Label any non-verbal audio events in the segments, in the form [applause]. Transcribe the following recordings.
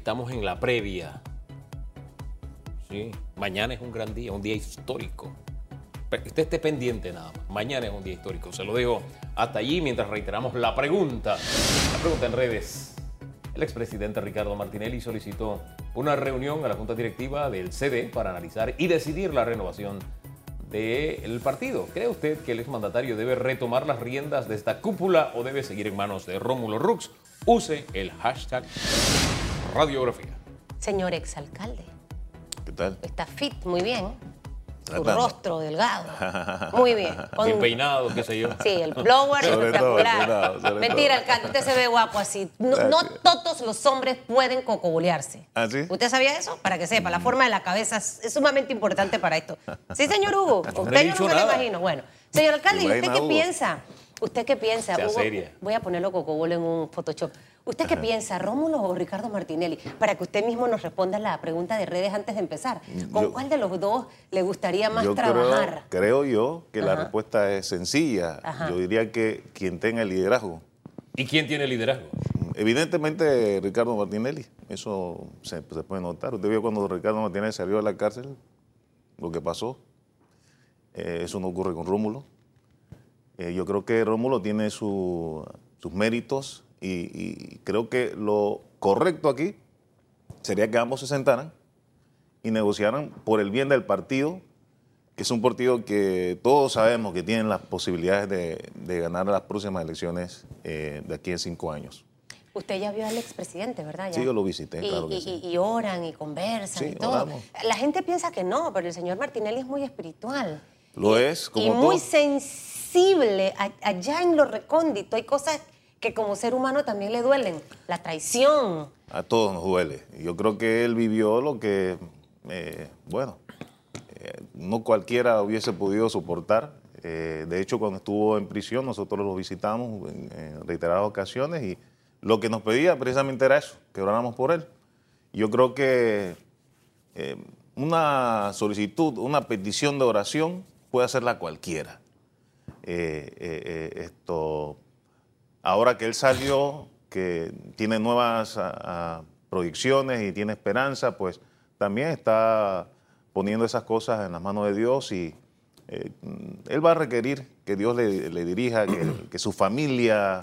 estamos en la previa. Sí, mañana es un gran día, un día histórico. Pero Usted esté pendiente nada más. Mañana es un día histórico. Se lo digo hasta allí mientras reiteramos la pregunta. La pregunta en redes. El expresidente Ricardo Martinelli solicitó una reunión a la Junta Directiva del CD para analizar y decidir la renovación del partido. ¿Cree usted que el exmandatario debe retomar las riendas de esta cúpula o debe seguir en manos de Rómulo Rux? Use el hashtag radiografía. Señor exalcalde, ¿Qué tal? está fit, muy bien. Su rostro delgado. [laughs] Muy bien. Con- Bien peinado, qué sé yo. Sí, el blower Sobre todo, espectacular. peinado, sobre Mentira, todo. alcalde, usted se ve guapo así. No, no todos los hombres pueden cocobolearse. ¿Ah, sí? ¿Usted sabía eso? Para que sepa, la forma de la cabeza es, sumamente importante para esto. Sí, señor Hugo. [laughs] no Usted yo no me lo imagino. Bueno, señor alcalde, ¿y usted qué Hugo. piensa? ¿Usted qué piensa? Sea Hugo, seria. Voy a ponerlo cocobolo en un Photoshop. ¿Usted qué piensa, Rómulo o Ricardo Martinelli? Para que usted mismo nos responda la pregunta de redes antes de empezar. ¿Con Yo- cuál de los dos le gustaría más yo trabajar? creo, creo yo que la respuesta es sencilla. Ajá. Yo diría que quien tenga el liderazgo. ¿Y quién tiene liderazgo? Evidentemente Ricardo Martinelli, eso se, se puede notar. Usted vio cuando Ricardo Martinelli salió de la cárcel, lo que pasó. Eh, eso no ocurre con Rómulo. Eh, yo creo que Rómulo tiene su- sus méritos y, y creo que lo correcto aquí sería que ambos se sentaran y negociaran por el bien del partido, que es un partido que todos sabemos que tiene las posibilidades de, de ganar las próximas elecciones eh, de aquí en cinco años. Usted ya vio al expresidente, ¿verdad? Ya. Sí, yo lo visité, y, claro que y- sí. y- y oran y conversan Sí, y todo. oramos. La gente piensa que no, pero el señor Martinelli es muy espiritual. Lo es, como Y muy sensible. Allá en lo recóndito hay cosas que como ser humano también le duelen. La traición. A todos nos duele. Yo creo que él vivió lo que, eh, bueno, eh, no cualquiera hubiese podido soportar. Eh, de hecho, cuando estuvo en prisión, nosotros lo visitamos en, en reiteradas ocasiones y lo que nos pedía precisamente era eso, que oráramos por él. Yo creo que una solicitud, una petición de oración puede hacerla cualquiera. Esto, ahora que él salió, que tiene nuevas ah, ah, proyecciones y tiene esperanza, pues también está poniendo esas cosas en las manos de Dios y eh, él va a requerir que Dios le, dirija, que, su familia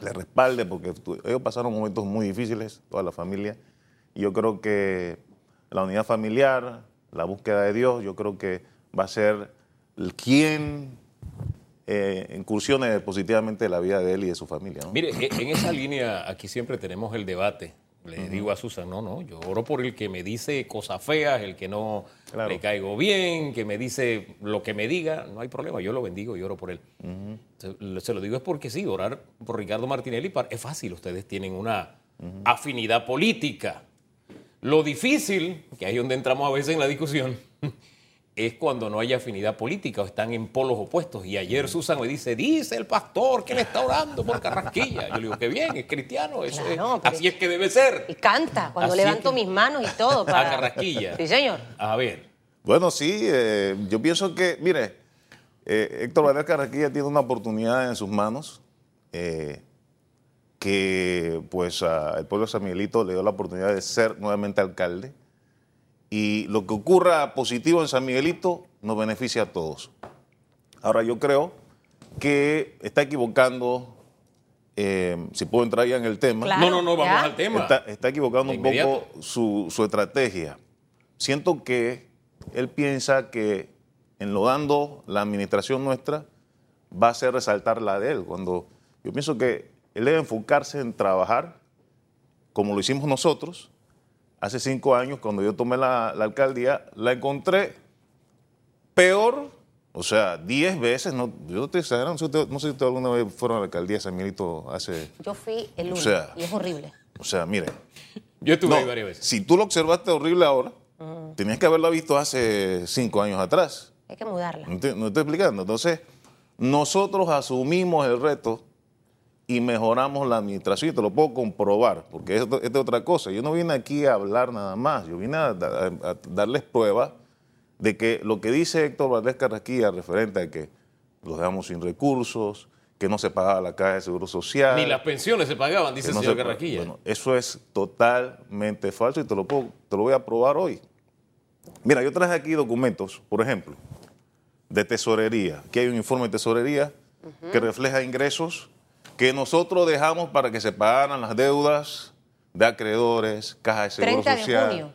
le respalde, porque ellos pasaron momentos muy difíciles, toda la familia, y yo creo que la unidad familiar, la búsqueda de Dios, yo creo que va a ser quien eh, incursione positivamente en la vida de él y de su familia. ¿no? Mire, e- en esa línea aquí siempre tenemos el debate. Le digo a Susan, no, no, yo oro por el que me dice cosas feas, el que no Claro. le caigo bien, que me dice lo que me diga, no hay problema, yo lo bendigo y oro por él. se, se lo digo es porque sí, orar por Ricardo Martinelli es fácil, ustedes tienen una afinidad política. Lo difícil, que ahí es donde entramos a veces en la discusión, es cuando no hay afinidad política o están en polos opuestos. Y ayer Susan me dice, dice el pastor que le está orando por Carrasquilla. Yo le digo, qué bien, es cristiano, eso es- Claro, así es que debe ser. Y canta cuando Así levanto que- mis manos y todo. A Para... Carrasquilla. Sí, señor. A ver, Bueno, sí, eh, yo pienso que, mire, eh, Héctor Varela Carraquilla tiene una oportunidad en sus manos eh, que pues a- el pueblo de San Miguelito le dio la oportunidad de ser nuevamente alcalde y lo que ocurra positivo en San Miguelito nos beneficia a todos. Ahora yo creo que está equivocando, eh, si puedo entrar ya en el tema, Claro, no, no, no, vamos ya. al tema. Está, está equivocando un poco su, su estrategia. Siento que él piensa que enlodando la administración nuestra va a hacer resaltar la de él, cuando yo pienso que él debe enfocarse en trabajar como lo hicimos nosotros. Hace cinco años, cuando yo tomé la, la alcaldía, la encontré peor, o sea, diez veces, no, yo no estoy exagerando, no sé si ustedes- no sé si ustedes alguna vez fueron a la alcaldía de San Miguelito hace, Yo fui el lunes sea, y es horrible. o sea, mire, [laughs] yo estuve no, ahí varias veces. Si tú lo observaste horrible ahora, tenías que haberlo visto hace cinco años atrás. Hay que mudarla. ¿No te, no estoy explicando? Entonces, nosotros asumimos el reto y mejoramos la administración. Y te lo puedo comprobar, porque esto, esto es otra cosa. Yo no vine aquí a hablar nada más. Yo vine a, da- a- a darles prueba de que lo que dice Héctor Valdés Carrasquilla referente a que los dejamos sin recursos, que no se pagaba la caja de seguro social. Ni las pensiones se pagaban, dice el no señor se Carraquilla. Bueno, eso es totalmente falso y te lo, puedo- te lo voy a probar hoy. Mira, yo traje aquí documentos, por ejemplo, de tesorería. Aquí hay un informe de tesorería que refleja ingresos que nosotros dejamos para que se pagaran las deudas de acreedores, caja de seguro 30 de social, junio.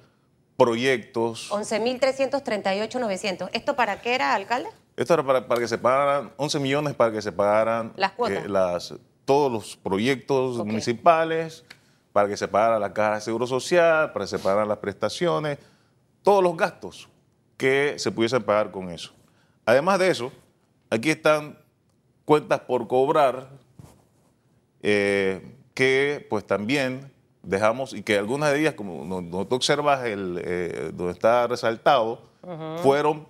proyectos. 11.338.900. ¿Esto para qué era, alcalde? Esto era para, para que se pagaran 11 millones para que se pagaran Las cuotas. las, todos los proyectos municipales, para que se pagara la caja de seguro social, para que se pagaran las prestaciones, todos los gastos que se pudiesen pagar con eso. Además de eso, aquí están cuentas por cobrar eh, que pues también dejamos y que algunas de ellas, como no, no tú observas el, eh, donde está resaltado, fueron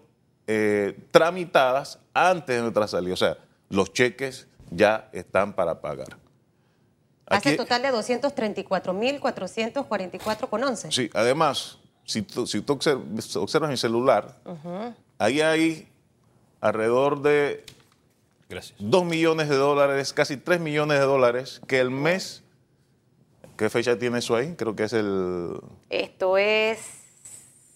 eh, tramitadas antes de nuestra salida. O sea, los cheques ya están para pagar. Hace Aquí- total de 234.444,11. Sí, además, si tú, si tú obser- observas mi celular, ahí hay alrededor de Gracias. 2 millones de dólares, casi 3 millones de dólares, que el mes, ¿qué fecha tiene eso ahí? Creo que es el Esto es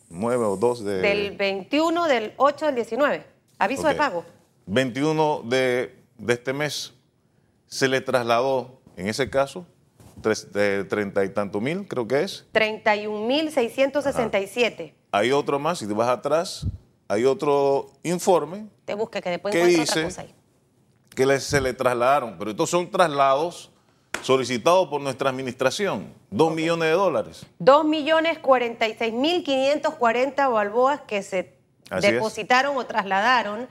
9 o 2 de... del 21, del 8, del 19. Aviso de pago. 21 de, de este mes se le trasladó, en ese caso, tres- de 30 y tanto mil, creo que es. 31.667. Hay otro más, si te vas atrás, hay otro informe Te busque que después ¿Qué encuentro otra dice? cosa ahí. Que se le trasladaron, pero estos son traslados solicitados por nuestra administración, 2 millones de dólares. 2.046.540 balboas que se Así es. depositaron o trasladaron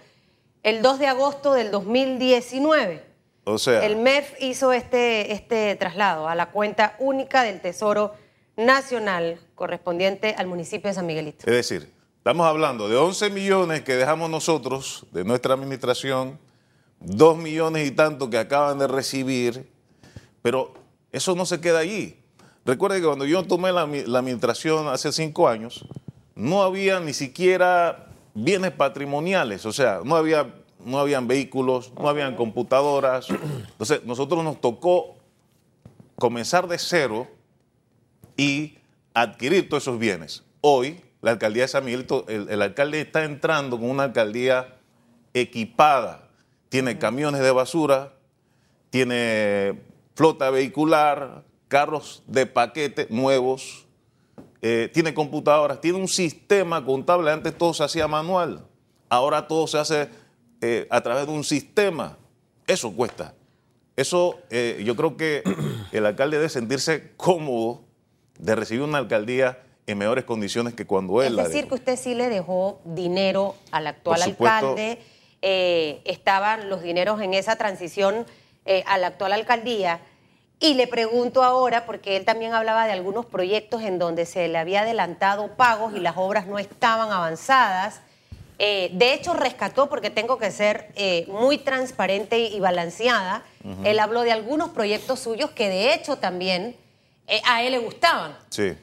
el 2 de agosto del 2019. O sea, El MEF hizo este, este traslado a la cuenta única del Tesoro Nacional correspondiente al municipio de San Miguelito. es decir, estamos hablando de 11 millones que dejamos nosotros de nuestra administración, 2 millones y tanto que acaban de recibir, pero eso no se queda allí. Recuerde que cuando yo tomé la, la administración hace cinco años, no había ni siquiera bienes patrimoniales, o sea, no había no habían vehículos, no habían computadoras. Entonces, nosotros nos tocó comenzar de cero y adquirir todos esos bienes. Hoy, la alcaldía de San Miguelito, el, el alcalde está entrando con una alcaldía equipada. Tiene camiones de basura, tiene flota vehicular, carros de paquete nuevos, eh, tiene computadoras, tiene un sistema contable. Antes todo se hacía manual, ahora todo se hace eh, a través de un sistema. Eso cuesta. Eso eh, yo creo que [clears throat] el alcalde debe sentirse cómodo de recibir una alcaldía en mejores condiciones que cuando él Es decir, que usted sí le dejó dinero al actual Por supuesto. Eh, estaban los dineros en esa transición eh, a la actual alcaldía. Y le pregunto ahora, porque él también hablaba de algunos proyectos en donde se le había adelantado pagos y las obras no estaban avanzadas. Eh, de hecho, rescató, porque tengo que ser eh, muy transparente y balanceada, él habló de algunos proyectos suyos que de hecho también eh, a él le gustaban. Sí.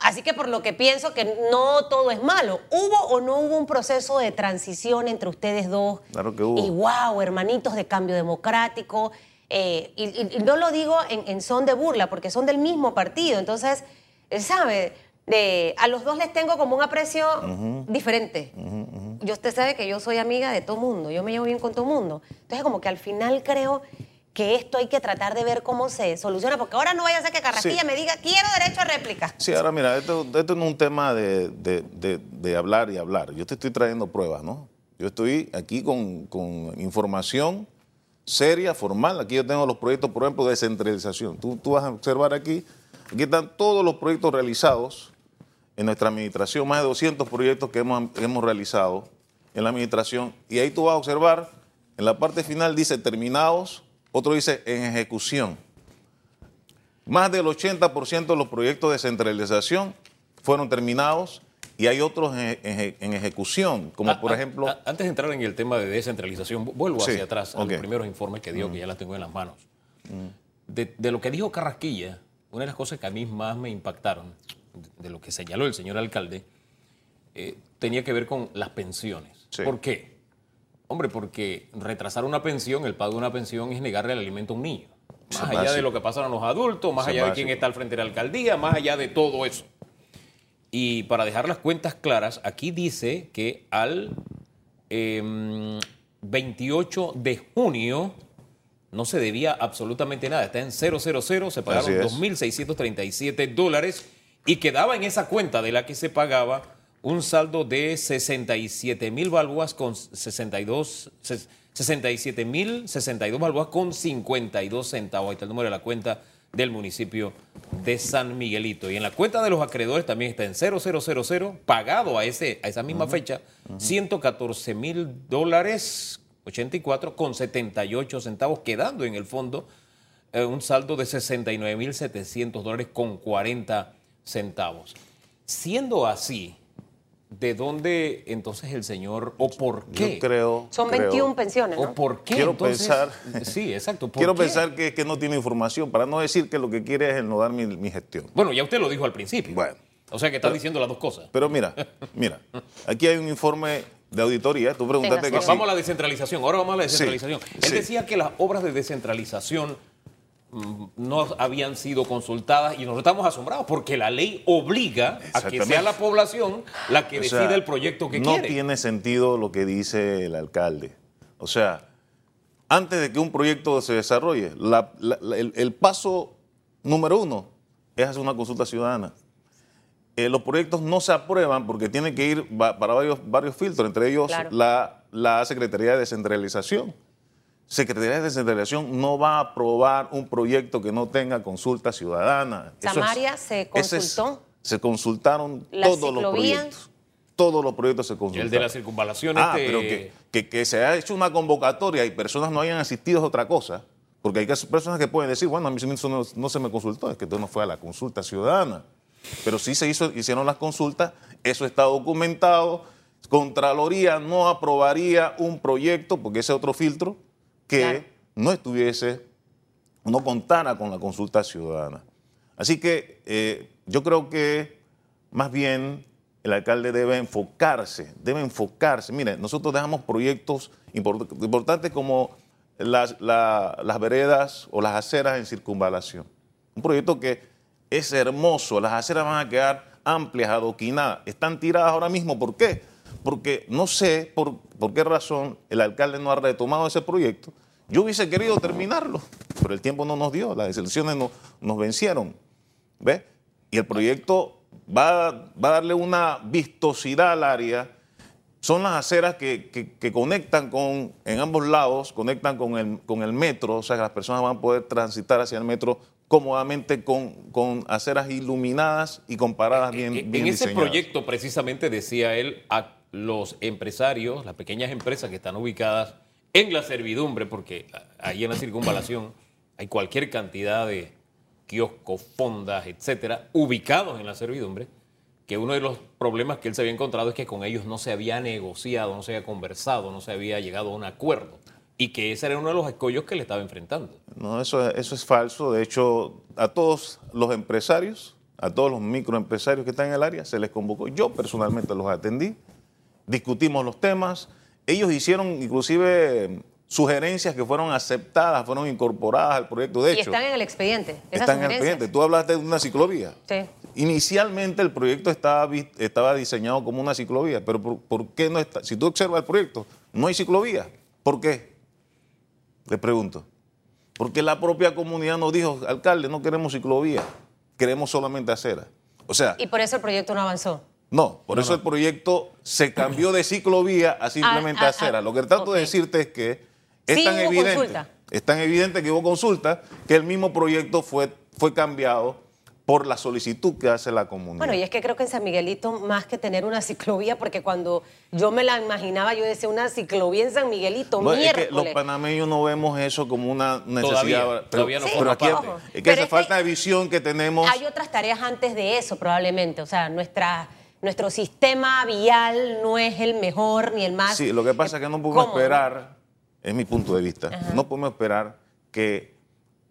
Así que por lo que pienso que no todo es malo. ¿Hubo o no hubo un proceso de transición entre ustedes dos? Claro que hubo. Y wow, hermanitos de cambio democrático. Eh, y, y- y no lo digo en, en son de burla, porque son del mismo partido. Entonces, él sabe, de, a los dos les tengo como un aprecio diferente. Yo usted sabe que yo soy amiga de todo mundo, yo me llevo bien con todo mundo. Entonces, como que al final creo que esto hay que tratar de ver cómo se soluciona, porque ahora no vaya a ser que Carrasquilla Sí. me diga, quiero derecho a réplica. Sí, ahora mira, esto, esto no es un tema de, de- de- de hablar y hablar. Yo te estoy trayendo pruebas, ¿no? Yo estoy aquí con, con información seria, formal. Aquí yo tengo los proyectos, por ejemplo, de descentralización. Tú, tú vas a observar aquí, aquí están todos los proyectos realizados en nuestra administración, más de 200 proyectos que hemos, hemos realizado en la administración. Y ahí tú vas a observar, en la parte final dice terminados, otro dice en ejecución. Más del 80% de los proyectos de descentralización fueron terminados y hay otros en, en- en ejecución, como Ah, por ah, ejemplo... ah, antes de entrar en el tema de descentralización, vu- vuelvo Sí, hacia atrás a ok. Mm. los primeros informes que dio, que ya las tengo en las manos. De, de lo que dijo Carrasquilla, una de las cosas que a mí más me impactaron, de, de lo que señaló el señor alcalde, eh, tenía que ver con las pensiones. Sí. ¿Por qué? Hombre, porque retrasar una pensión, el pago de una pensión es negarle el alimento a un niño. Más allá de lo que pasa a los adultos, más allá de quién está al frente de la alcaldía, más allá de todo eso. Y para dejar las cuentas claras, aquí dice que al em, 28 de junio no se debía absolutamente nada. Está en 000, se pagaron Así es. 2.637 dólares y quedaba en esa cuenta de la que se pagaba un saldo de 67 mil balboas con 62, 67 mil 62 balboas con 52 centavos. Ahí está el número de la cuenta del municipio de San Miguelito. Y en la cuenta de los acreedores también está en 0000, pagado a, ese, a esa misma fecha, 114 mil dólares 84 con 78 centavos, quedando en el fondo eh, un saldo de 69 mil 700 dólares con 40 centavos. Siendo así, ¿de dónde entonces el señor o por qué? Yo creo. Son creo- 21 pensiones, ¿O por qué? Quiero entonces? pensar- Sí, exacto. ¿por Quiero qué? pensar que, que no tiene información, para no decir que lo que quiere es enlodar mi, mi gestión. Bueno, ya usted lo dijo al principio. Bueno. O sea que está diciendo las dos cosas. Pero mira, mira, aquí hay un informe de auditoría. Tú preguntaste Tenga que sí. Vamos a la descentralización. Ahora vamos a la Sí, descentralización. Él sí. decía que las obras de descentralización no habían sido consultadas y nosotros estamos asombrados porque la ley obliga a que sea la población la que O sea, decida el proyecto que no quiere. tiene sentido lo que dice el alcalde. O sea, antes de que un proyecto se desarrolle, la- la- la- el, el paso número uno es hacer una consulta ciudadana. Eh, los proyectos no se aprueban porque tienen que ir va- para varios, varios filtros, entre ellos Claro. la, la Secretaría de Descentralización. Secretaría de Descentralización no va a aprobar un proyecto que no tenga consulta ciudadana. Es- Samaria se es- consultó. se consultaron La todos los proyectos. Todos los proyectos se Y consultaron. el de la circunvalación Ah, este- pero que, que- que se ha hecho una convocatoria y personas no hayan asistido es otra cosa. Porque hay que- personas que pueden decir, bueno, a mí eso no, no se me consultó, es que esto no fue a la consulta ciudadana. Pero sí se hizo, hicieron las consultas, eso está documentado. Contraloría no aprobaría un proyecto, porque ese es otro filtro, que Claro. no estuviese, no contara con la consulta ciudadana. Así que eh, yo creo que más bien el alcalde debe enfocarse, debe enfocarse. Mire, nosotros dejamos proyectos import- importantes como las, la- las veredas o las aceras en circunvalación. Un proyecto que es hermoso, las aceras van a quedar amplias, adoquinadas, están tiradas ahora mismo. ¿Por qué? Porque no sé por, por qué razón el alcalde no ha retomado ese proyecto. Yo hubiese querido terminarlo, pero el tiempo no nos dio, las elecciones no- nos vencieron. ¿Ves? Y el proyecto va, va a darle una vistosidad al área. Son las aceras que, que- que conectan con, en ambos lados, conectan con el, con el metro, o sea que las personas van a poder transitar hacia el metro cómodamente con, con aceras iluminadas y comparadas bien, en, bien en ese diseñadas. proyecto precisamente decía él a los empresarios, las pequeñas empresas que están ubicadas en la servidumbre, porque ahí en la circunvalación hay cualquier cantidad de kioscos, fondas, etcétera, ubicados en la servidumbre, que uno de los problemas que él se había encontrado es que con ellos no se había negociado, no se había conversado, no se había llegado a un acuerdo. Y que ese era uno de los escollos que le estaba enfrentando. No, eso, eso es falso. De hecho, a todos los empresarios, a todos los microempresarios que están en el área, se les convocó. Yo personalmente los atendí, discutimos los temas. Ellos hicieron inclusive sugerencias que fueron aceptadas, fueron incorporadas al proyecto. De y hecho, están en el expediente. Esas están en el expediente. Tú hablaste de una ciclovía. Sí. Inicialmente el proyecto estaba, estaba diseñado como una ciclovía, pero por, por qué no está? Si tú observas el proyecto, no hay ciclovía. ¿Por qué? Le pregunto. Porque la propia comunidad nos dijo, alcalde, no queremos ciclovía, queremos solamente acera. O sea, Y por eso el proyecto no avanzó. No, por eso el proyecto se cambió de ciclovía a simplemente Ah, ah, acera. ah, Lo que trato de decirte es que es Sí tan hubo evidente, consulta. es tan evidente que hubo consulta que el mismo proyecto fue, fue cambiado por la solicitud que hace la comunidad. Bueno, y es que creo que en San Miguelito, más que tener una ciclovía, porque cuando yo me la imaginaba, yo decía una ciclovía en San Miguelito, es miércoles. que los panameños no vemos eso como una necesidad. Todavía, pero, todavía no pero forma aquí es que Pero esa es falta que de visión que tenemos. Hay otras tareas antes de eso, probablemente. O sea, nuestra, nuestro sistema vial no es el mejor ni el más. Sí, lo que pasa es que no podemos esperar, es mi punto de vista, no podemos esperar que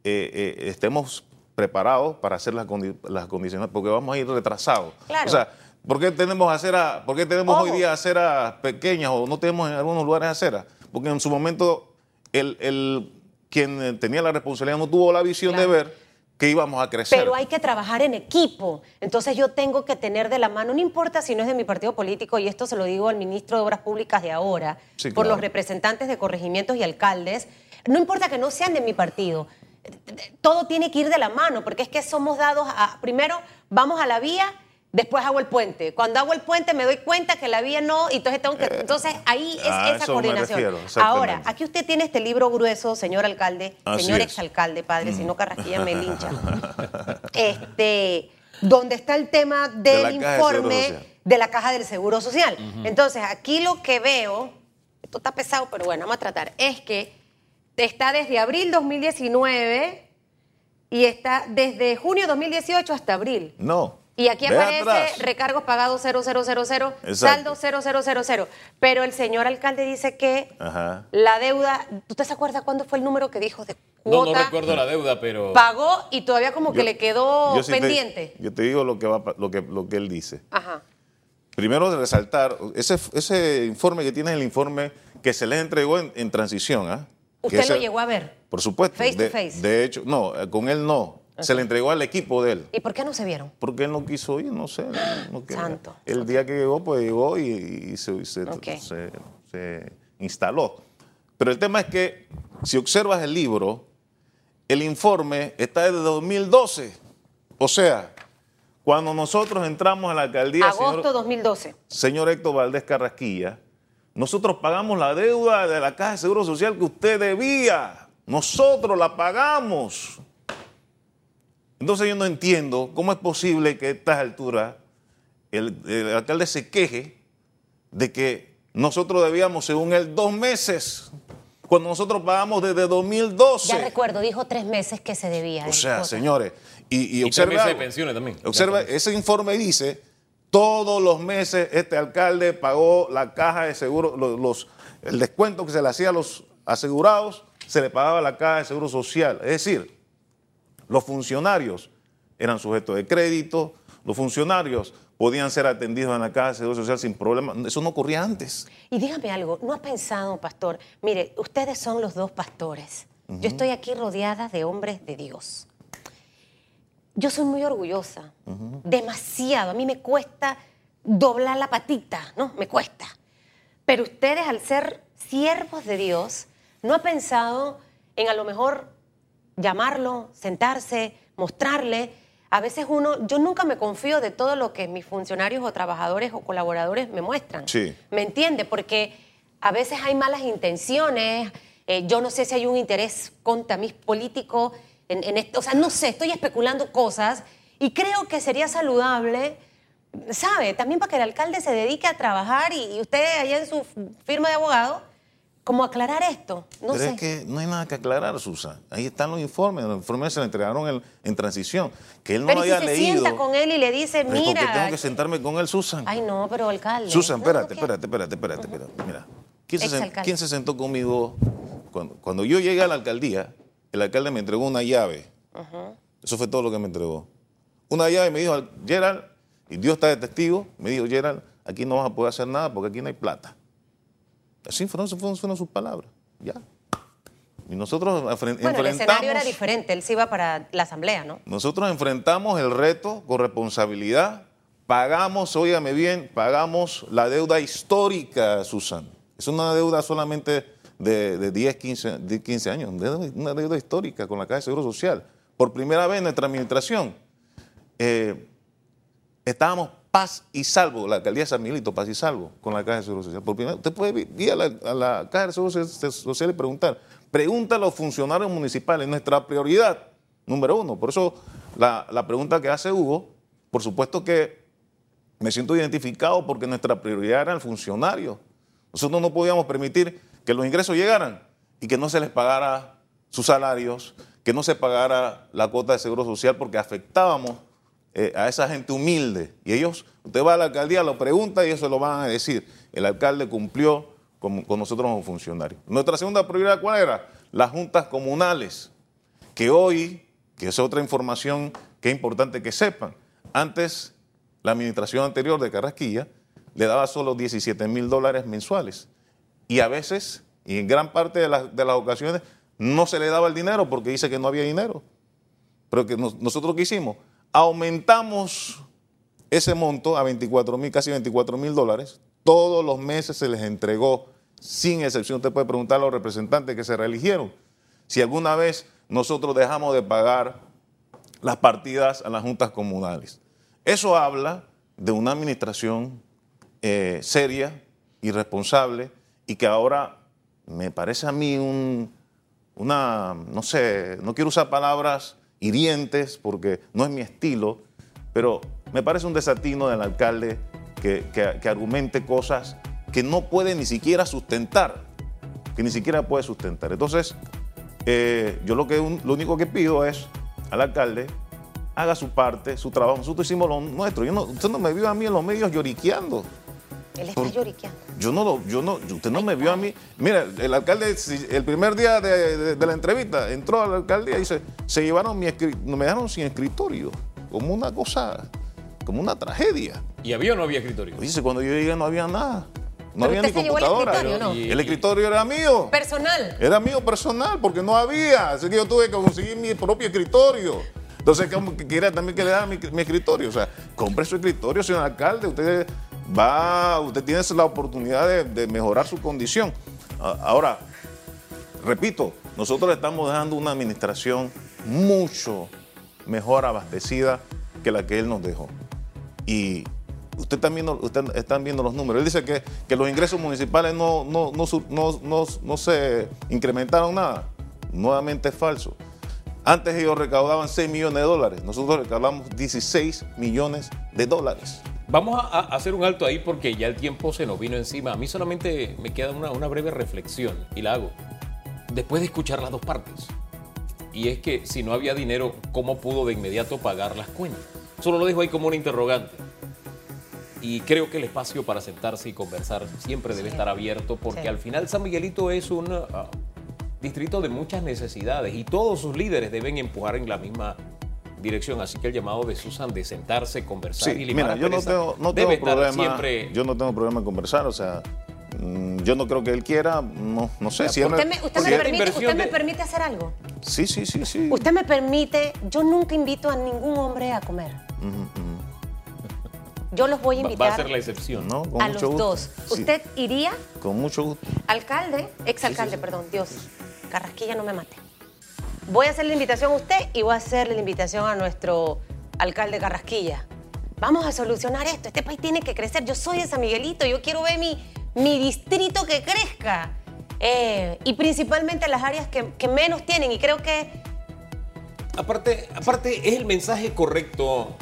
eh, eh, estemos preparados para hacer las, condi- las condiciones, porque vamos a ir retrasados. Claro. O sea, ¿por qué tenemos acera, por qué tenemos Ojo. hoy día aceras pequeñas o no tenemos en algunos lugares aceras? porque en su momento el, el- quien tenía la responsabilidad no tuvo la visión Claro. de ver que íbamos a crecer. Pero hay que trabajar en equipo. Entonces yo tengo que tener de la mano, no importa si no es de mi partido político, y esto se lo digo al ministro de Obras Públicas de ahora, Sí, por claro. los representantes de corregimientos y alcaldes, no importa que no sean de mi partido, todo tiene que ir de la mano, porque es que somos dados a, primero vamos a la vía, después hago el puente. Cuando hago el puente me doy cuenta que la vía no, y entonces tengo que, entonces ahí es a esa eso me coordinación. refiero. Ahora, aquí usted tiene este libro grueso, señor alcalde, Así señor es. Mm. exalcalde, padre, si no Carrasquilla me lincha. [laughs] este, donde está el tema De del de informe de la caja del Seguro Social. Entonces, aquí lo que veo, esto está pesado, pero bueno, vamos a tratar, es que está desde abril 2019 y está desde junio 2018 hasta abril. No. Y aquí Ve aparece atrás. recargos pagados 0000, Exacto. saldo 0000. Pero el señor alcalde dice que Ajá. la deuda, ¿usted se acuerda cuándo fue el número que dijo de No, cuota? no recuerdo la deuda, pero. Pagó y todavía como que Yo- le quedó yo sí te- pendiente. yo te digo lo que, va, lo, que, lo que él dice. Ajá. Primero, de resaltar, ese, ese informe que tiene es el informe que se le entregó en, en transición. ¿ah? Que ¿Usted ese- lo llegó a ver? Por supuesto. Face to de, face. de hecho, no, eh, con él no. Se le entregó al equipo de él. ¿Y por qué no se vieron? Porque él no quiso ir, no sé. no- no quería. Santo. El día que llegó, pues llegó y, y se, y se- Ok. se- se instaló. Pero el tema es que, si observas el libro, el informe está desde 2012. O sea, cuando nosotros entramos a la alcaldía, Agosto señor, 2012. señor Héctor Valdés Carrasquilla, nosotros pagamos la deuda de la Caja de Seguro Social que usted debía. Nosotros la pagamos. Entonces yo no entiendo cómo es posible que a estas alturas el, el alcalde se queje de que nosotros debíamos, según él, dos meses, cuando nosotros pagamos desde 2012. Ya recuerdo, dijo tres meses que se debía. O sea, señores, y, y Y meses de pensiones también. Observa, ese informe dice, todos los meses este alcalde pagó la caja de seguro, los, los- el descuento que se le hacía a los asegurados, se le pagaba a la caja de seguro social. Es decir, los funcionarios eran sujetos de crédito, los funcionarios podían ser atendidos en la caja de seguro social sin problema. Eso no ocurría antes. Y dígame algo, ¿no ha pensado, pastor? Mire, ustedes son los dos pastores. Yo estoy aquí rodeada de hombres de Dios. Yo soy muy orgullosa, demasiado. A mí me cuesta doblar la patita, ¿no? Me cuesta. Pero ustedes, al ser siervos de Dios, ¿no ha pensado en a lo mejor llamarlo, sentarse, mostrarle? A veces uno, yo nunca me confío de todo lo que mis funcionarios o trabajadores o colaboradores me muestran. Sí. ¿Me entiende? Porque a veces hay malas intenciones, eh, yo no sé si hay un interés contra mis políticos, en, en esto, o sea, no sé, estoy especulando cosas y creo que sería saludable, ¿sabe? También para que el alcalde se dedique a trabajar y, y usted allá en su firma de abogado, como aclarar esto, no Pero sé. es que no hay nada que aclarar, Susan. Ahí están los informes. Los informes se le entregaron en, en transición. Que él no Pero lo ¿y si se leído. sienta con él y le dice, es porque mira... tengo que sentarme con él, Susan. Ay, no, pero alcalde. Susan, espérate, no, espérate, espérate, espérate, espérate. Mira, ¿quién se, quién sentó conmigo? Cuando, cuando yo llegué a la alcaldía, el alcalde me entregó una llave. Eso fue todo lo que me entregó. Una llave me dijo, Gerald, y Dios está de testigo, me dijo, Gerald, aquí no vas a poder hacer nada porque aquí no hay plata. Así fueron, fueron, fueron sus palabras. Ya. Y nosotros Bueno, el enfrentamos... escenario era diferente, él se iba para la asamblea, ¿no? Nosotros enfrentamos el reto con responsabilidad, pagamos, óigame bien, pagamos la deuda histórica, Susan. Es una deuda solamente de, de 10, 15, de 15 años, una deuda- una deuda histórica con la Caja de Seguro Social. Por primera vez en nuestra administración eh, estábamos paz y salvo, la alcaldía de San Miguelito, paz y salvo, con la Caja de Seguro Social. Por primera, usted puede ir a la, a Caja de Seguro Social y preguntar. Pregunta a los funcionarios municipales, nuestra prioridad, número uno. Por eso la, la pregunta que hace Hugo, por supuesto que me siento identificado porque nuestra prioridad era el funcionario. Nosotros no podíamos permitir que los ingresos llegaran y que no se les pagara sus salarios, que no se pagara la cuota de seguro social porque afectábamos eh, a esa gente humilde. Y ellos, usted va a la alcaldía, lo pregunta y se lo van a decir. El alcalde cumplió con, con nosotros como funcionarios. Nuestra segunda prioridad, ¿cuál era? Las juntas comunales, que hoy, que es otra información que es importante que sepan, antes la administración anterior de Carrasquilla le daba solo 17 mil dólares mensuales y a veces Y en gran parte de, las- de las ocasiones no se le daba el dinero porque dice que no había dinero. Pero que nos- nosotros qué hicimos? Aumentamos ese monto a 24 mil, casi 24 mil dólares. Todos los meses se les entregó, sin excepción. Usted puede preguntar a los representantes que se reeligieron si alguna vez nosotros dejamos de pagar las partidas a las juntas comunales. Eso habla de una administración eh, seria y responsable y que ahora me parece a mí un, una, no sé, no quiero usar palabras hirientes porque no es mi estilo, pero me parece un desatino del alcalde que, que- argumente cosas que no puede ni siquiera sustentar, que ni siquiera puede sustentar. Entonces, eh, yo lo, que, lo único que pido es al alcalde haga su parte, su trabajo. Nosotros hicimos lo nuestro. Yo no, usted no me vio a mí en los medios lloriqueando. Él está lloriqueando. Yo no, lo- yo no, usted no me vio a mí. Mira, el alcalde, el primer día de, de- de la entrevista, entró a la alcaldía y dice, se llevaron mi escri- me dejaron sin escritorio, como una cosa, como una tragedia. ¿Y había o no había escritorio? Dice, cuando yo llegué no había nada, no Pero había usted ni se llevó el computadora. escritorio, ¿no? Y- El escritorio era mío. Personal. Era mío personal, porque no había. Así que yo tuve que conseguir mi propio escritorio. Entonces, como que quiera también que le mi, mi escritorio. O sea, compre su escritorio, señor alcalde. Usted va, usted tiene la oportunidad de, mejorar su condición. Ahora, repito, nosotros estamos dejando una administración mucho mejor abastecida que la que él nos dejó. Y usted también usted están viendo los números. Él dice que, que los ingresos municipales no, no- no- no se incrementaron nada. Nuevamente es falso. Antes ellos recaudaban 6 millones de dólares. Nosotros recaudamos 16 millones de dólares. Vamos a, hacer un alto ahí porque ya el tiempo se nos vino encima. A mí solamente me queda una, una breve reflexión y la hago. Después de escuchar las dos partes. Y es que si no había dinero, ¿cómo pudo de inmediato pagar las cuentas? Solo lo dejo ahí como un interrogante. Y creo que el espacio para sentarse y conversar siempre debe estar abierto porque Sí. al final San Miguelito es un ah, distrito de muchas necesidades y todos sus líderes deben empujar en la misma dirección. Así que el llamado de Susan de sentarse, conversar y Sí, limar mira, la yo no tengo, no tengo problema. siempre Yo no tengo problema en conversar. O sea, mm, yo no creo que él quiera. No, no sé si él ¿Usted me, usted porque me permite, usted me permite hacer algo? Sí, sí, sí, sí. Usted me permite, yo nunca invito a ningún hombre a comer. Yo los voy a va, va invitar a ser la excepción. No, con a los mucho gusto. dos. Sí, ¿Usted iría? con mucho gusto. Alcalde, exalcalde, perdón, Dios, Carrasquilla no me mate. Voy a hacerle la invitación a usted y voy a hacerle la invitación a nuestro alcalde Carrasquilla. Vamos a solucionar esto. Este país tiene que crecer. Yo soy de San Miguelito. Yo quiero ver mi, mi distrito que crezca. Eh, y principalmente las áreas que, que menos tienen. Y creo que Aparte, aparte, es el mensaje correcto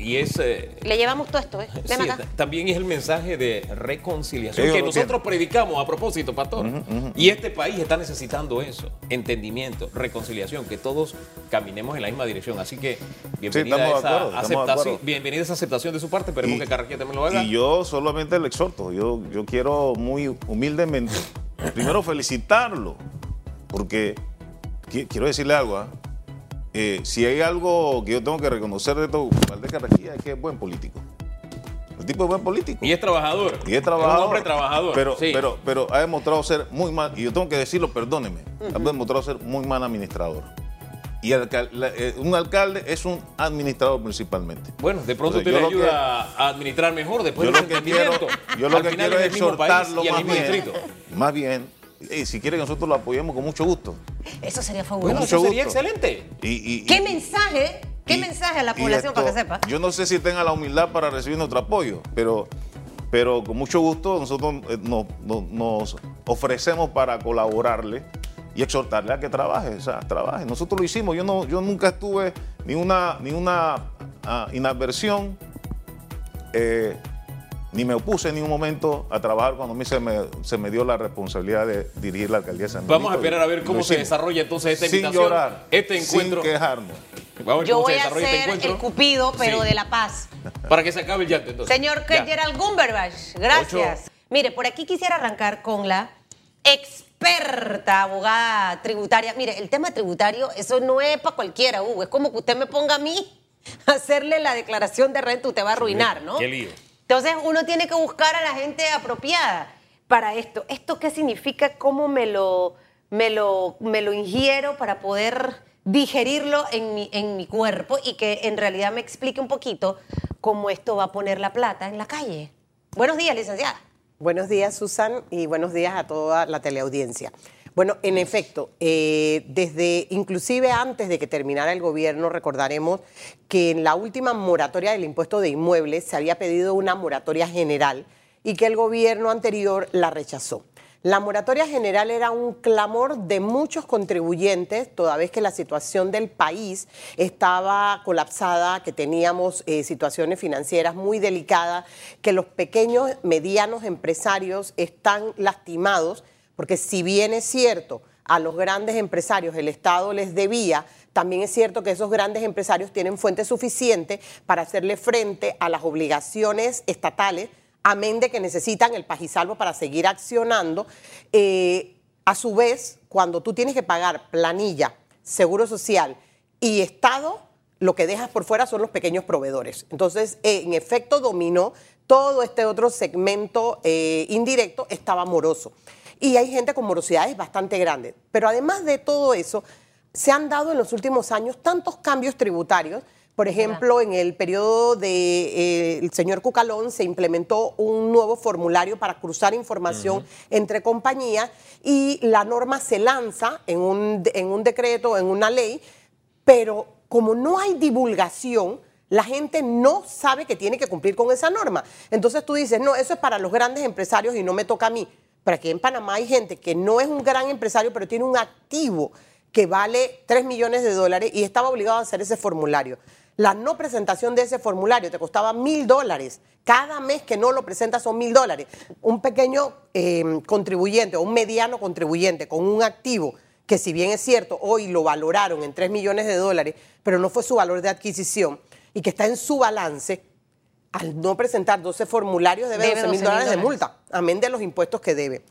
y es. eh, le llevamos todo esto. ¿eh? [laughs] sí, Ven acá. ta- también es el mensaje de reconciliación Ellos que nosotros predicamos a propósito, Pastor. Y este país está necesitando eso: entendimiento, reconciliación, que todos caminemos en la misma dirección. Así que bienvenida de a esa acuerdo, aceptación. Bienvenida a esa aceptación de su parte. Esperemos Y- que Carraquilla también lo haga. Y yo solamente le exhorto, yo, yo quiero muy humildemente, primero felicitarlo, porque qui- quiero decirle algo, ¿ah? Eh, si hay algo que yo tengo que reconocer de todo Valdés Carrasquilla es que es buen político. El tipo es buen político. Y es trabajador. Y es trabajador. un hombre trabajador. Pero, sí. pero, pero ha demostrado ser muy mal, y yo tengo que decirlo, perdóneme, ha demostrado ser muy mal administrador. Y eh, un alcalde es un administrador principalmente. Bueno, de pronto Entonces, usted le que- ayuda a administrar mejor después Yo del lo que quiero, yo lo Al que quiero es exhortarlo más bien, más bien, y si quiere que nosotros lo apoyemos con mucho gusto. Eso sería Bueno, fabuloso. mucho eso sería gusto. excelente. Y, y- ¿Qué mensaje? ¿Qué y- mensaje a la población para que sepa? Yo no sé si tenga la humildad para recibir nuestro apoyo, pero, pero con mucho gusto nosotros eh, nos, nos- nos ofrecemos para colaborarle y exhortarle a que trabaje, o sea, trabaje. Nosotros lo hicimos, yo, no, yo nunca estuve ni una, ni una ah, inadversión, eh, ni me opuse en ningún momento a trabajar cuando a mí se me, se me dio la responsabilidad de dirigir la alcaldía de San Vamos a esperar a ver cómo se desarrolla entonces esta Sin invitación. llorar, este encuentro. sin quejarnos. Vamos Yo voy a este ser el cupido, pero Sí. de la paz. Para que se acabe el llanto entonces. Señor. Gerald Gumberbatch, gracias. Mire, por aquí quisiera arrancar con la experta abogada tributaria. Mire, el tema tributario, eso no es para cualquiera, Hugo. Es como que usted me ponga a mí [laughs] a hacerle la declaración de renta, usted va a arruinar, ¿no? qué lío. Entonces uno tiene que buscar a la gente apropiada. para esto. ¿Esto qué significa? ¿Cómo me lo, me lo, me lo ingiero para poder digerirlo en mi, en mi cuerpo y que en realidad me explique un poquito cómo esto va a poner la plata en la calle? Buenos días, licenciada. Buenos días, Susan, y buenos días a toda la teleaudiencia. Bueno, en efecto, eh, desde inclusive antes de que terminara el gobierno, recordaremos que en la última moratoria del impuesto de inmuebles se había pedido una moratoria general y que el gobierno anterior la rechazó. La moratoria general era un clamor de muchos contribuyentes, toda vez que la situación del país estaba colapsada, que teníamos eh, situaciones financieras muy delicadas, que los pequeños, medianos empresarios están lastimados, porque si bien es cierto, a los grandes empresarios el Estado les debía, también es cierto que esos grandes empresarios tienen fuente suficiente para hacerle frente a las obligaciones estatales amén de que necesitan el pajisalvo para seguir accionando. Eh, a su vez, cuando tú tienes que pagar planilla, seguro social y Estado, lo que dejas por fuera son los pequeños proveedores. Entonces, eh, en efecto, dominó todo este otro segmento eh, indirecto, estaba moroso. Y hay gente con morosidades bastante grandes. Pero además de todo eso, se han dado en los últimos años tantos cambios tributarios por ejemplo, en el periodo del de, eh, señor Cucalón se implementó un nuevo formulario para cruzar información entre compañías y la norma se lanza en un, en un decreto, en una ley, pero como no hay divulgación, la gente no sabe que tiene que cumplir con esa norma. Entonces tú dices, no, eso es para los grandes empresarios y no me toca a mí. Pero aquí en Panamá hay gente que no es un gran empresario, pero tiene un activo que vale 3 millones de dólares y estaba obligado a hacer ese formulario la no presentación de ese formulario te costaba mil dólares. Cada mes que no lo presentas son mil dólares. Un pequeño eh, contribuyente o un mediano contribuyente con un activo que si bien es cierto, hoy lo valoraron en 3 millones de dólares, pero no fue su valor de adquisición y que está en su balance, al no presentar 12 formularios debe, 12 mil dólares de multa, amén de los impuestos que debe.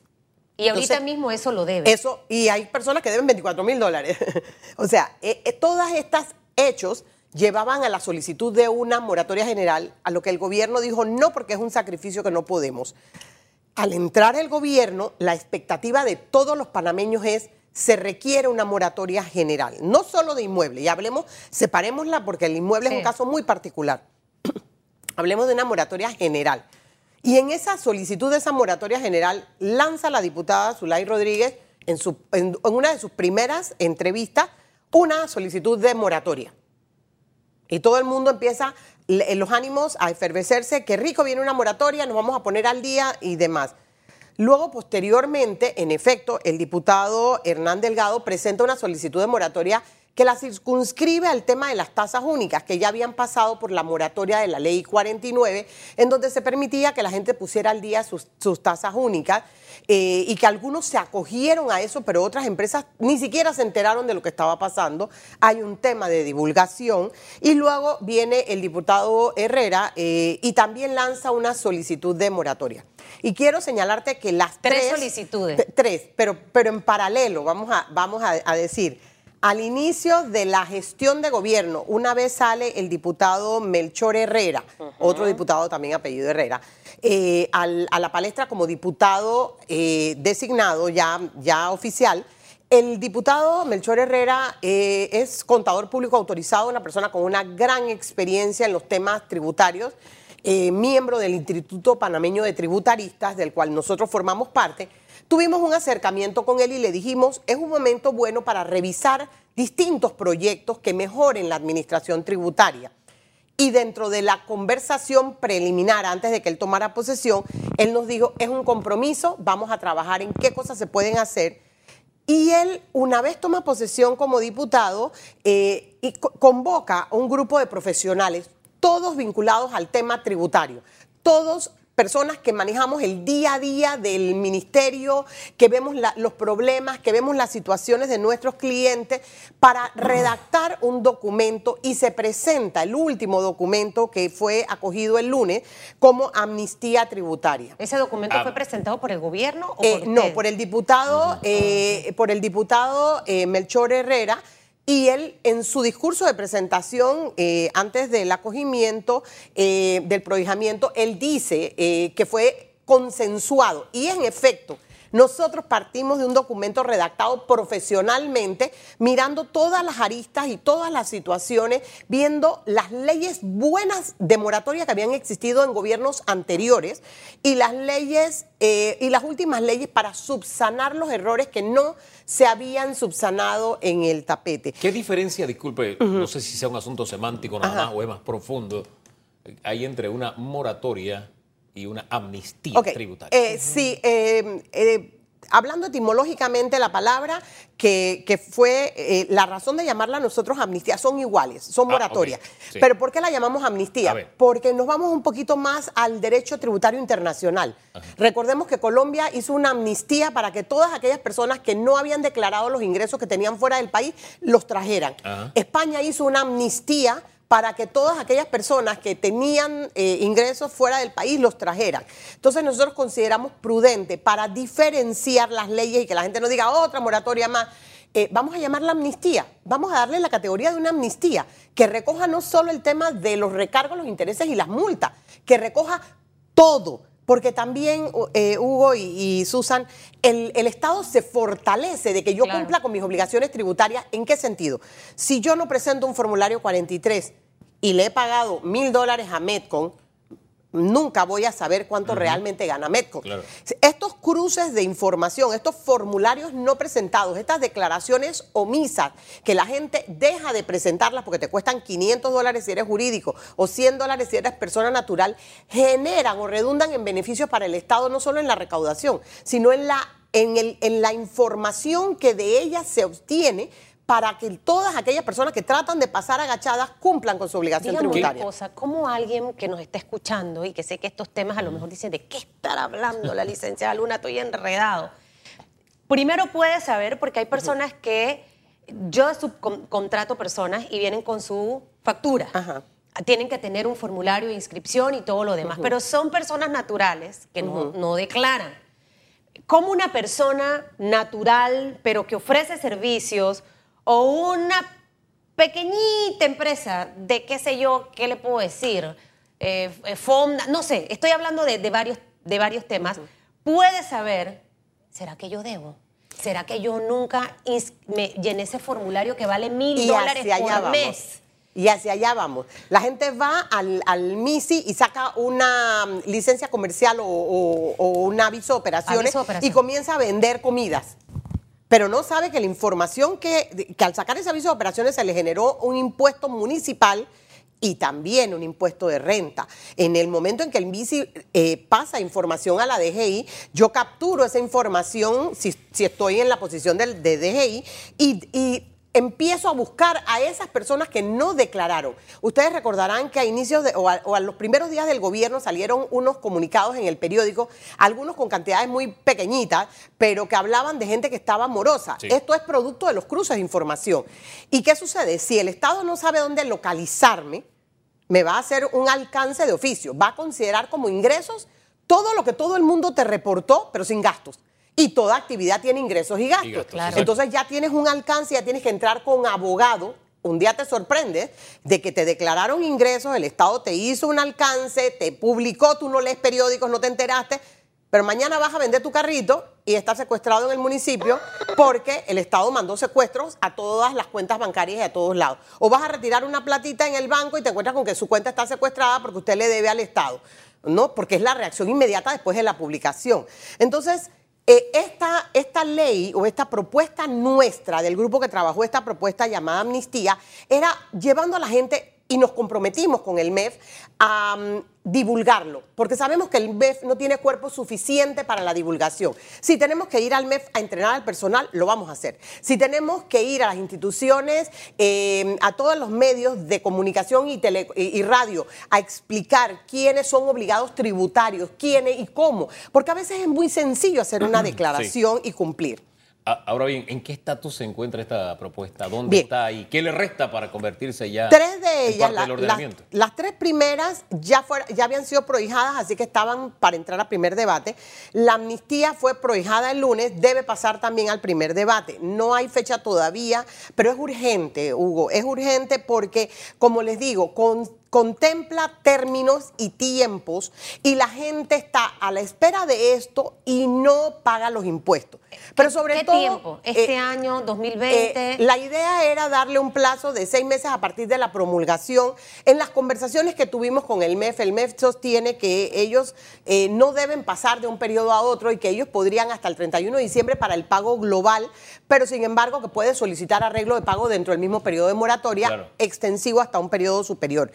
Y ahorita mismo eso lo debe. Eso, y hay personas que deben 24 mil dólares. [laughs] o sea, eh, eh, todas estas hechos llevaban a la solicitud de una moratoria general, a lo que el gobierno dijo no porque es un sacrificio que no podemos. Al entrar el gobierno, la expectativa de todos los panameños es se requiere una moratoria general, no solo de inmueble, y hablemos, separémosla porque el inmueble es un caso muy particular. Hablemos de una moratoria general. Y en esa solicitud de esa moratoria general lanza la diputada Zulay Rodríguez en, una de sus primeras entrevistas una solicitud de moratoria. Y todo el mundo empieza, en los ánimos a efervecerse, que rico viene una moratoria, nos vamos a poner al día y demás. Luego, posteriormente, en efecto, el diputado Hernán Delgado presenta una solicitud de moratoria que la circunscribe al tema de las tasas únicas, que ya habían pasado por la moratoria de la ley 49, en donde se permitía que la gente pusiera al día sus, tasas únicas eh, y que algunos se acogieron a eso, pero otras empresas ni siquiera se enteraron de lo que estaba pasando. Hay un tema de divulgación y luego viene el diputado Herrera eh, y también lanza una solicitud de moratoria. Y quiero señalarte que las tres, tres solicitudes. Tres, pero, pero en paralelo, vamos a, vamos a decir al inicio de la gestión de gobierno, una vez sale el diputado Melchor Herrera, otro diputado también apellido Herrera, eh, a la palestra como diputado eh, designado ya, ya oficial. El diputado Melchor Herrera eh, es contador público autorizado, una persona con una gran experiencia en los temas tributarios, miembro del Instituto Panameño de Tributaristas, del cual nosotros formamos parte Tuvimos un acercamiento con él y le dijimos, es un momento bueno para revisar distintos proyectos que mejoren la administración tributaria. Y dentro de la conversación preliminar, antes de que él tomara posesión, él nos dijo, es un compromiso, vamos a trabajar en qué cosas se pueden hacer. Y él, una vez toma posesión como diputado, eh, convoca a un grupo de profesionales, todos vinculados al tema tributario, todos personas que manejamos el día a día del ministerio, que vemos los problemas, que vemos las situaciones de nuestros clientes, para redactar un documento y se presenta el último documento que fue acogido el lunes como amnistía tributaria. ¿Ese documento ah. fue presentado por el gobierno o eh, No, por el diputado, eh, por el diputado eh, Melchor Herrera y él, en su discurso de presentación, eh, antes del acogimiento, eh, del prohijamiento, él dice eh, que fue consensuado. Y en efecto, nosotros partimos de un documento redactado profesionalmente, mirando todas las aristas y todas las situaciones, viendo las leyes buenas de moratoria que habían existido en gobiernos anteriores y las leyes eh, y las últimas leyes para subsanar los errores que no se habían subsanado en el tapete. ¿Qué diferencia, disculpe, no sé si sea un asunto semántico nada más o es más profundo, hay entre una moratoria y una amnistía tributaria? eh, sí, eh, eh, hablando etimológicamente la palabra que, que fue eh, la razón de llamarla nosotros amnistía, son iguales, son Ah, moratorias. sí. Pero ¿por qué la llamamos amnistía? Porque nos vamos un poquito más al derecho tributario internacional. Recordemos que Colombia hizo una amnistía para que todas aquellas personas que no habían declarado los ingresos que tenían fuera del país los trajeran. Ajá. España hizo una amnistía para que todas aquellas personas que tenían eh, ingresos fuera del país los trajeran. Entonces nosotros consideramos prudente para diferenciar las leyes y que la gente no diga otra moratoria más. eh, vamos a llamarla amnistía, vamos a darle la categoría de una amnistía que recoja no solo el tema de los recargos, los intereses y las multas, que recoja todo, porque también, eh, Hugo y, y Susan, el, el Estado se fortalece de que yo Claro. cumpla con mis obligaciones tributarias. ¿En qué sentido? Si yo no presento un formulario 43 y le he pagado mil dólares a Metcon, nunca voy a saber cuánto realmente gana. Claro. Estos cruces de información, estos formularios no presentados, estas declaraciones omisas que la gente deja de presentarlas porque te cuestan 500 dólares si eres jurídico o 100 dólares si eres persona natural, generan o redundan en beneficios para el Estado no solo en la recaudación, sino en la, en el, en la información que de ellas se obtiene para que todas aquellas personas que tratan de pasar agachadas cumplan con su obligación Dígame una tributaria. cosa, ¿cómo alguien que nos está escuchando y que sé que estos temas a lo mejor dice, ¿de qué estar hablando la [laughs] licenciada Luna? Estoy enredado. Primero puede saber, porque hay personas que yo subcontrato personas y vienen con su factura. Ajá. Tienen que tener un formulario de inscripción y todo lo demás, pero son personas naturales que no, no declaran. ¿Cómo una persona natural, pero que ofrece servicios, o una pequeñita empresa de qué sé yo, qué le puedo decir, eh, eh, fonda, no sé, estoy hablando de, de varios, de varios temas, puede saber, ¿será que yo debo? ¿Será que yo nunca me llené ese formulario que vale mil dólares allá por vamos. mes? Y hacia allá vamos. La gente va al, al MISI y saca una mm, licencia comercial o, o- o un aviso de operaciones Aviso de operación. y comienza a vender comidas. Pero no sabe que la información que, que al sacar ese aviso de operaciones se le generó un impuesto municipal y también un impuesto de renta. En el momento en que el MISI eh, pasa información a la DGI, yo capturo esa información si, si estoy en la posición del, de DGI y, y empiezo a buscar a esas personas que no declararon. Ustedes recordarán que a inicios de, o, a, o a los primeros días del gobierno salieron unos comunicados en el periódico, algunos con cantidades muy pequeñitas, pero que hablaban de gente que estaba morosa. Sí. Esto es producto de los cruces de información. ¿Y qué sucede? Si el Estado no sabe dónde localizarme, me va a hacer un alcance de oficio, va a considerar como ingresos todo lo que todo el mundo te reportó, pero sin gastos. Y toda actividad tiene ingresos y gastos. gastos, Claro. Entonces ya tienes un alcance, ya tienes que entrar con abogado. Un día te sorprende de que te declararon ingresos, el Estado te hizo un alcance, te publicó, tú no lees periódicos, no te enteraste, pero mañana vas a vender tu carrito y estás secuestrado en el municipio porque el Estado mandó secuestros a todas las cuentas bancarias y a todos lados. O vas a retirar una platita en el banco y te encuentras con que su cuenta está secuestrada porque usted le debe al Estado. ¿no? Porque es la reacción inmediata después de la publicación. Entonces, eh, esta, esta ley o esta propuesta nuestra del grupo que trabajó esta propuesta llamada amnistía era llevando a la gente y nos comprometimos con el MEF a mm, divulgarlo, porque sabemos que el MEF no tiene cuerpo suficiente para la divulgación. Si tenemos que ir al MEF a entrenar al personal, lo vamos a hacer. Si tenemos que ir a las instituciones, eh, a todos los medios de comunicación y, tele- y- y radio, a explicar quiénes son obligados tributarios, quiénes y cómo, porque a veces es muy sencillo hacer una declaración y cumplir. A- Ahora bien, ¿en qué estatus se encuentra esta propuesta? ¿Dónde Bien. está y qué le resta para convertirse ya Tres de en ellas, parte la- del ordenamiento? las tres primeras ya, fuera- ya habían sido prohijadas, así que estaban para entrar al primer debate. La amnistía fue prohijada el lunes, debe pasar también al primer debate. No hay fecha todavía, pero es urgente, Hugo, es urgente porque, como les digo, con contempla términos y tiempos y la gente está a la espera de esto y no paga los impuestos. Pero sobre ¿Qué todo... tiempo? ¿Este eh, año, 2020? eh, la idea era darle un plazo de seis meses a partir de la promulgación. En las conversaciones que tuvimos con el MEF, el MEF sostiene que ellos eh, no deben pasar de un periodo a otro y que ellos podrían hasta el 31 de diciembre para el pago global, pero sin embargo que puede solicitar arreglo de pago dentro del mismo periodo de moratoria, Claro. extensivo hasta un periodo superior.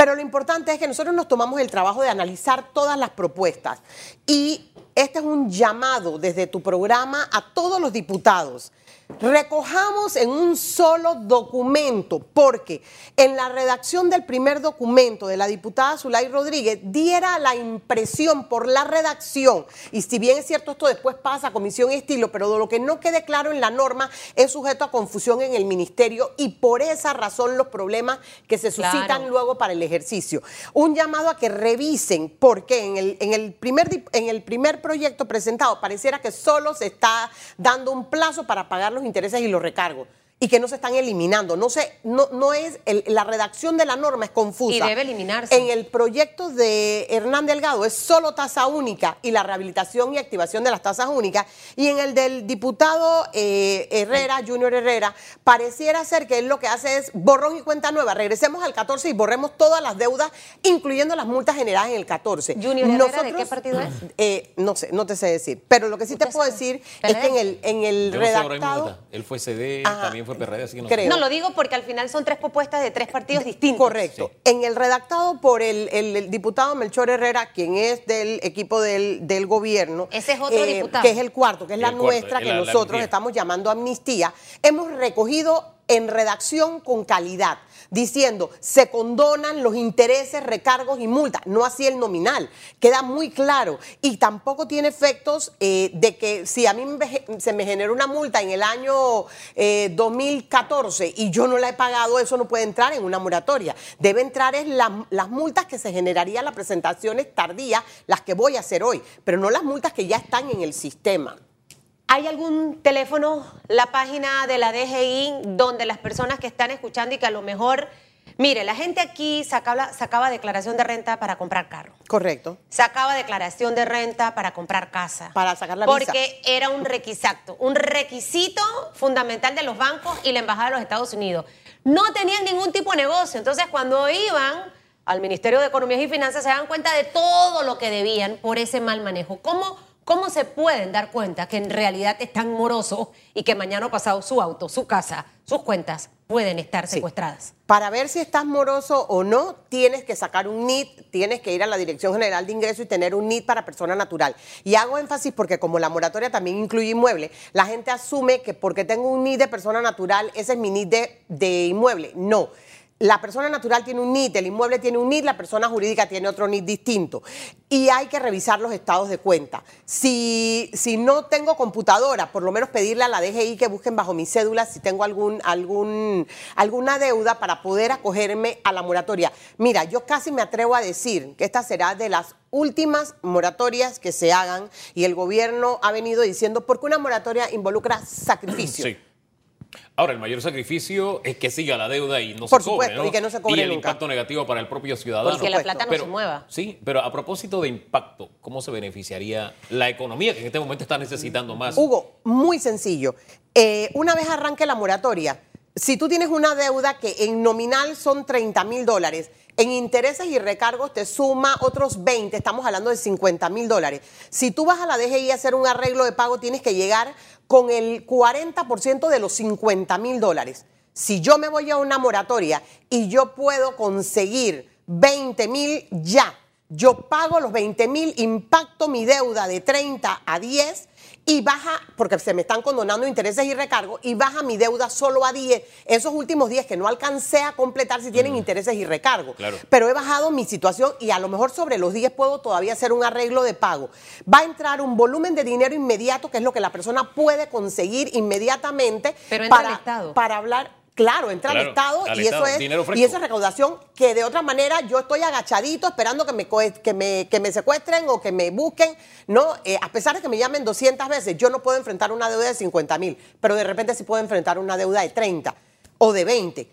Pero lo importante es que nosotros nos tomamos el trabajo de analizar todas las propuestas. Y este es un llamado desde tu programa a todos los diputados. Recojamos en un solo documento, porque en la redacción del primer documento de la diputada Zulay Rodríguez diera la impresión por la redacción, y si bien es cierto esto después pasa a comisión y estilo, pero de lo que no quede claro en la norma es sujeto a confusión en el ministerio y por esa razón los problemas que se suscitan Claro. luego para el ejercicio. Un llamado a que revisen, porque en el, en el, primer, en el primer proyecto presentado pareciera que solo se está dando un plazo para pagar los intereses y los recargos. Y que no se están eliminando. No, se, no, no es el- la redacción de la norma es confusa. Y debe eliminarse. En el proyecto de Hernán Delgado es solo tasa única y la rehabilitación y activación de las tasas únicas. Y en el del diputado eh, Herrera, Junior Herrera, pareciera ser que él lo que hace es borrón y cuenta nueva. Regresemos al 14 y borremos todas las deudas, incluyendo las multas generadas en el 14. Junior Herrera, ¿de qué partido es? Eh, no sé, no te sé decir. Pero lo que sí te ¿Usted puedo sabe? decir es que en el, en el redactado... Él fue CD, Ajá. también fue PRD, así que no Creo. sé. No, lo digo porque al final son tres propuestas de tres partidos distintos. Correcto. En el redactado por el, el- el diputado Melchor Herrera, quien es del equipo del, del gobierno. eh, Ese es otro diputado. Que es el cuarto, que es El la cuarto, nuestra, que la nosotros estamos llamando amnistía. Hemos recogido en redacción con calidad, diciendo se condonan los intereses, recargos y multas, no así el nominal. Queda muy claro. Y tampoco tiene efectos eh, de que si a mí se me generó una multa en el año eh, 2014 y yo no la he pagado, eso no puede entrar en una moratoria. Debe entrar la- las multas que se generarían las presentaciones tardías, las que voy a hacer hoy, pero no las multas que ya están en el sistema. ¿Hay algún teléfono, la página de la DGI, donde las personas que están escuchando y que a lo mejor, mire, la gente aquí sacaba, sacaba declaración de renta para comprar carro, Correcto. sacaba declaración de renta para comprar casa, Para sacar la visa. porque era un requisito, un requisito fundamental de los bancos y la embajada de los Estados Unidos. No tenían ningún tipo de negocio, entonces cuando iban al Ministerio de Economía y Finanzas se dan cuenta de todo lo que debían por ese mal manejo. ¿Cómo, cómo se pueden dar cuenta que en realidad están morosos y que mañana o pasado su auto, su casa, sus cuentas pueden estar Sí. secuestradas? Para ver si estás moroso o no, tienes que sacar un NIT, tienes que ir a la Dirección General de Ingreso y tener un NIT para persona natural. Y hago énfasis porque como la moratoria también incluye inmueble, la gente asume que porque tengo un NIT de persona natural, ese es mi NIT de, de inmueble. No. La persona natural tiene un NIT, el inmueble tiene un NIT, la persona jurídica tiene otro NIT distinto. Y hay que revisar los estados de cuenta. Si, si no tengo computadora, por lo menos pedirle a la DGI que busquen bajo mi cédula si tengo algún, algún, alguna deuda para poder acogerme a la moratoria. Mira, yo casi me atrevo a decir que esta será de las últimas moratorias que se hagan y el gobierno ha venido diciendo porque una moratoria involucra sacrificio. Sí. Ahora, el mayor sacrificio es que siga la deuda y no Por se cobre, supuesto, y que no se cobre Y el nunca. impacto negativo para el propio ciudadano. Porque la supuesto. plata no Pero- se mueva. Sí, pero a propósito de impacto, ¿cómo se beneficiaría la economía que en este momento está necesitando más? Hugo, muy sencillo. Eh, una vez arranque la moratoria, si tú tienes una deuda que en nominal son 30 mil dólares, en intereses y recargos te suma otros 20, estamos hablando de 50 mil dólares. Si tú vas a la DGI a hacer un arreglo de pago, tienes que llegar con el 40% de los 50 mil dólares. Si yo me voy a una moratoria y yo puedo conseguir 20 mil ya, yo pago los 20 mil, impacto mi deuda de 30 a 10 y baja, porque se me están condonando intereses y recargos, y baja mi deuda solo a 10. Esos últimos 10 que no alcancé a completar si tienen intereses y recargos. Claro. Pero he bajado mi situación y a lo mejor sobre los 10 puedo todavía hacer un arreglo de pago. Va a entrar un volumen de dinero inmediato, que es lo que la persona puede conseguir inmediatamente Pero Estado. para hablar. Claro, entra al Estado al y Estado, eso es dinero y eso es recaudación que de otra manera yo estoy agachadito esperando que me, que me, que me secuestren o que me busquen. No, Eh, a pesar de que me llamen 200 veces, yo no puedo enfrentar una deuda de 50 mil, pero de repente sí puedo enfrentar una deuda de 30 o de 20.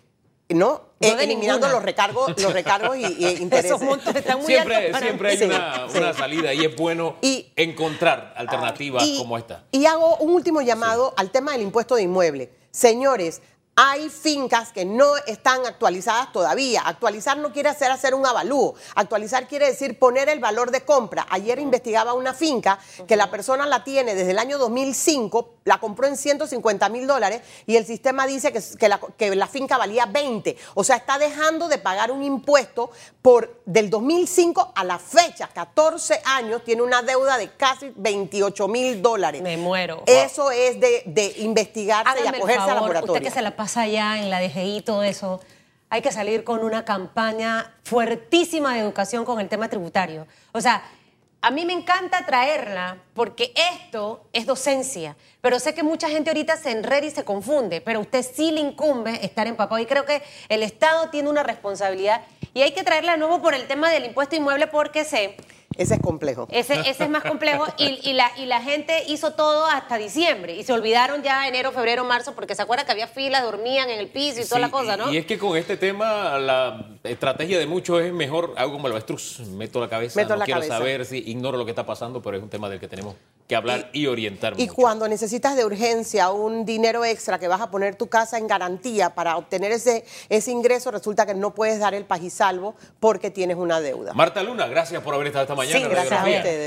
¿no? No Eh, eliminando ninguna. los recargos, los recargos y, y [laughs] intereses. Esos montos están muy Siempre, altos para siempre hay una, Sí, una salida y es bueno Y- encontrar alternativas Y- como esta. Y hago un último llamado al tema del impuesto de inmueble. Señores, hay fincas que no están actualizadas todavía. Actualizar no quiere hacer hacer un avalúo. Actualizar quiere decir poner el valor de compra. Ayer investigaba una finca que la persona la tiene desde el año 2005, la compró en 150 mil dólares y el sistema dice que, que la, que la finca valía 20. O sea, está dejando de pagar un impuesto por del 2005 a la fecha, 14 años, tiene una deuda de casi 28 mil dólares. Me muero. Eso es de, de investigarse y el acogerse a la favor, usted moratoria. que se la pasa allá en la DGI todo eso, hay que salir con una campaña fuertísima de educación con el tema tributario. O sea, a mí me encanta traerla porque esto es docencia, pero sé que mucha gente ahorita se enreda y se confunde, pero usted sí le incumbe estar empapado y creo que el Estado tiene una responsabilidad y hay que traerla de nuevo por el tema del impuesto inmueble porque sé Ese es complejo. ese, ese es más complejo y, y la, y la gente hizo todo hasta diciembre y se olvidaron ya enero, febrero, marzo porque se acuerda que había filas, dormían en el piso y toda Sí, la cosa, ¿no? Y es que con este tema la estrategia de muchos es mejor hago como el avestruz, meto la cabeza, Meto no la quiero cabeza. saber si ignoro lo que está pasando, pero es un tema del que tenemos que hablar y, orientar Y mucho. cuando necesitas de urgencia un dinero extra que vas a poner tu casa en garantía para obtener ese, ese ingreso, resulta que no puedes dar el pajisalvo porque tienes una deuda. Marta Luna, gracias por haber estado esta mañana. Sí, gracias a ustedes.